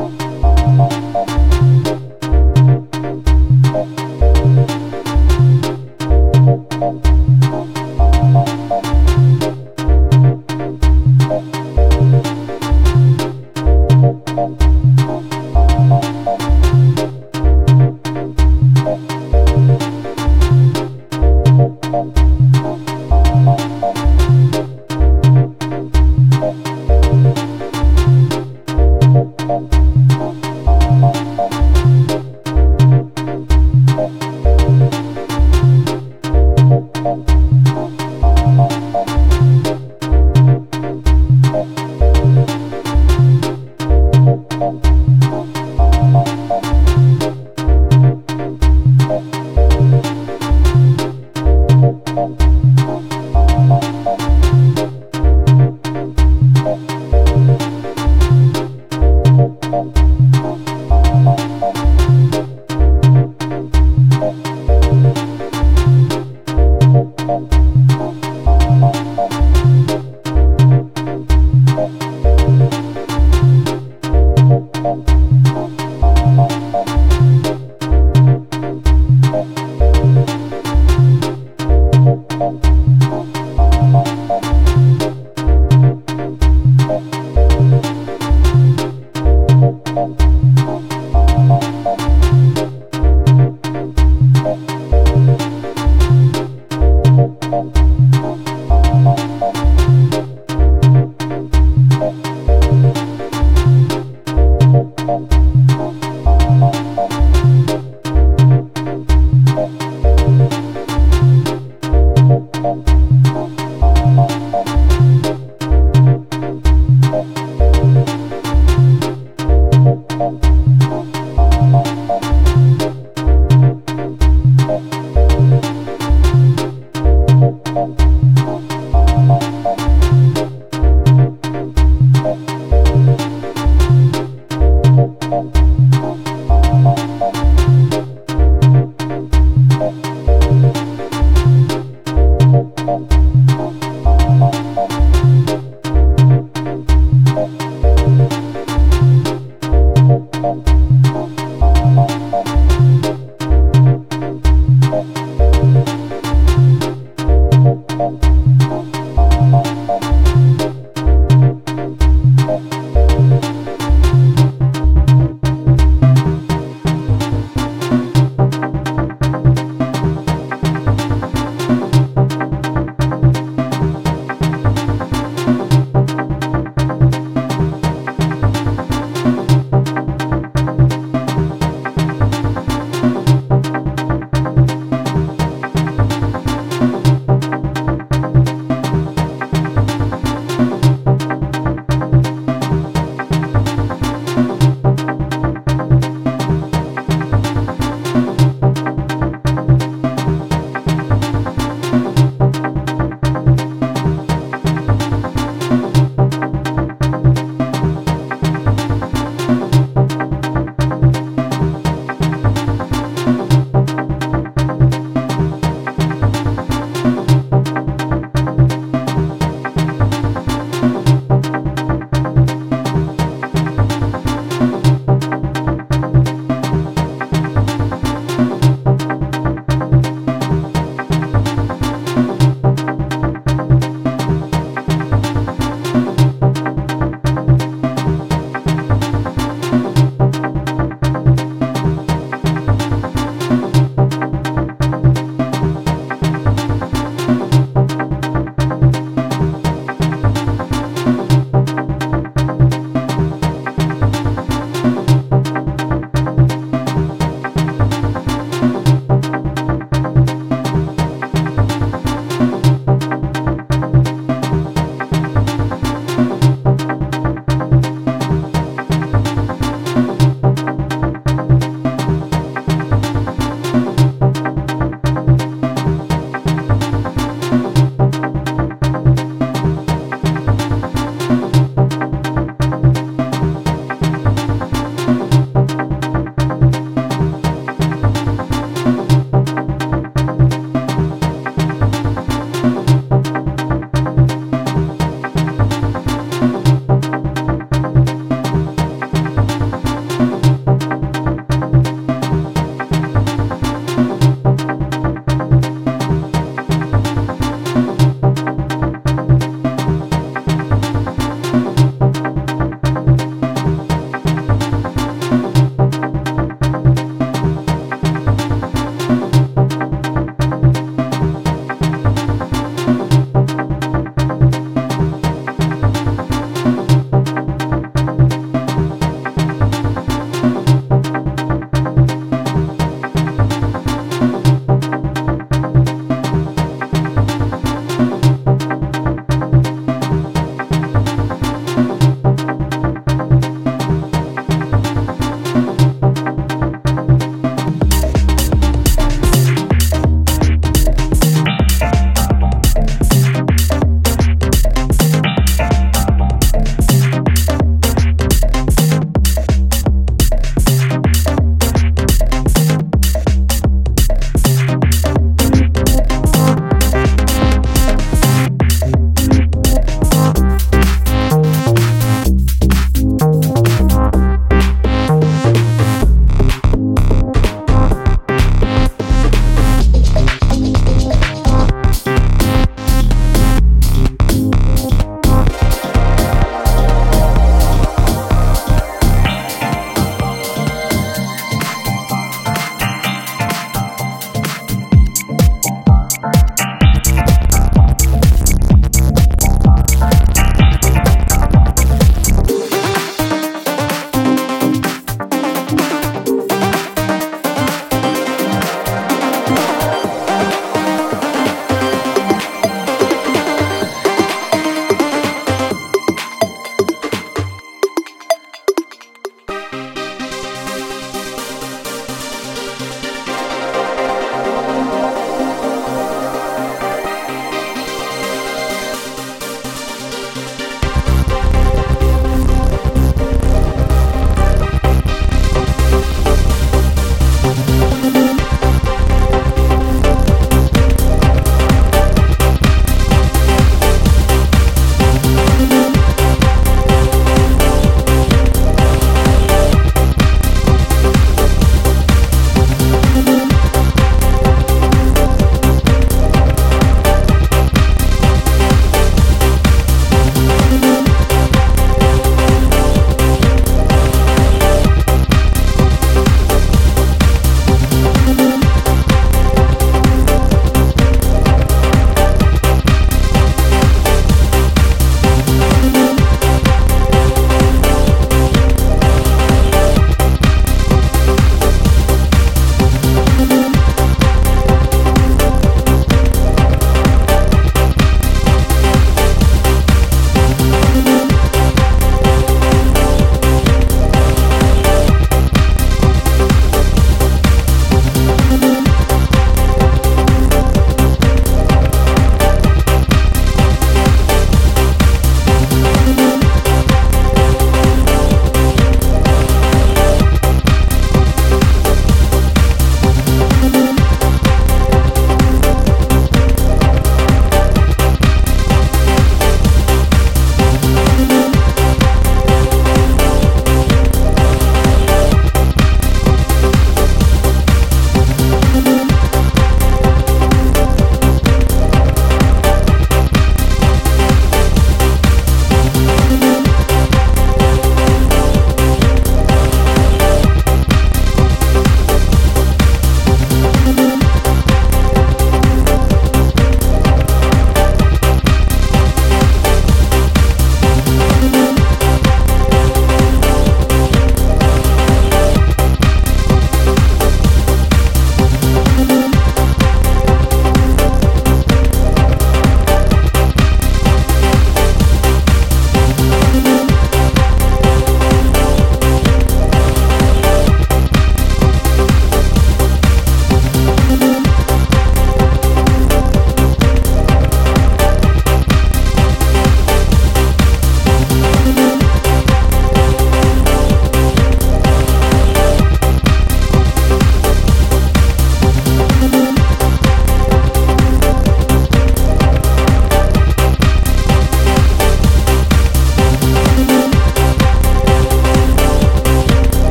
Thank